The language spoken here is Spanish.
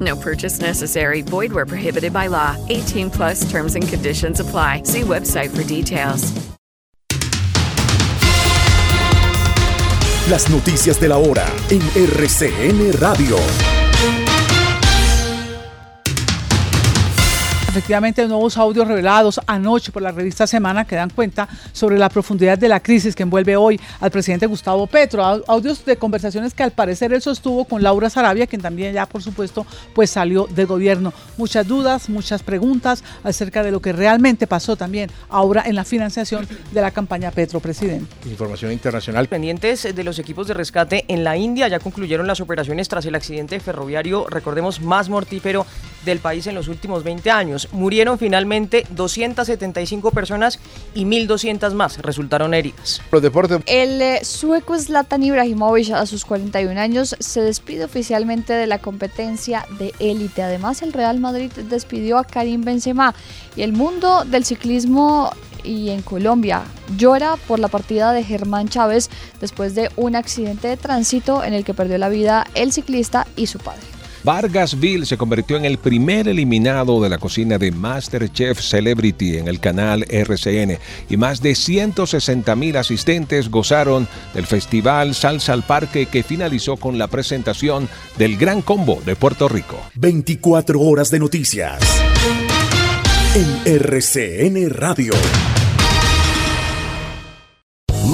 No purchase necessary. Void where prohibited by law. 18 plus terms and conditions apply. See website for details. Las noticias de la hora en RCN Radio. Efectivamente, nuevos audios revelados anoche por la revista Semana que dan cuenta sobre la profundidad de la crisis que envuelve hoy al presidente Gustavo Petro. Audios de conversaciones que al parecer él sostuvo con Laura Sarabia, quien también ya, por supuesto, pues salió del gobierno. Muchas dudas, muchas preguntas acerca de lo que realmente pasó también ahora en la financiación de la campaña Petro, presidente. Información internacional. Pendientes de los equipos de rescate en la India ya concluyeron las operaciones tras el accidente ferroviario, recordemos, más mortífero del país en los últimos 20 años. Murieron finalmente 275 personas y 1.200 más resultaron heridas. Los deportes. El eh, sueco Zlatan Ibrahimovic a sus 41 años se despide oficialmente de la competencia de élite. Además, el Real Madrid despidió a Karim Benzema y el mundo del ciclismo y en Colombia llora por la partida de Germán Chávez después de un accidente de tránsito en el que perdió la vida el ciclista y su padre. Vargasville se convirtió en el primer eliminado de la cocina de MasterChef Celebrity en el canal RCN y más de 160 mil asistentes gozaron del festival Salsa al Parque que finalizó con la presentación del Gran Combo de Puerto Rico. 24 horas de noticias en RCN Radio.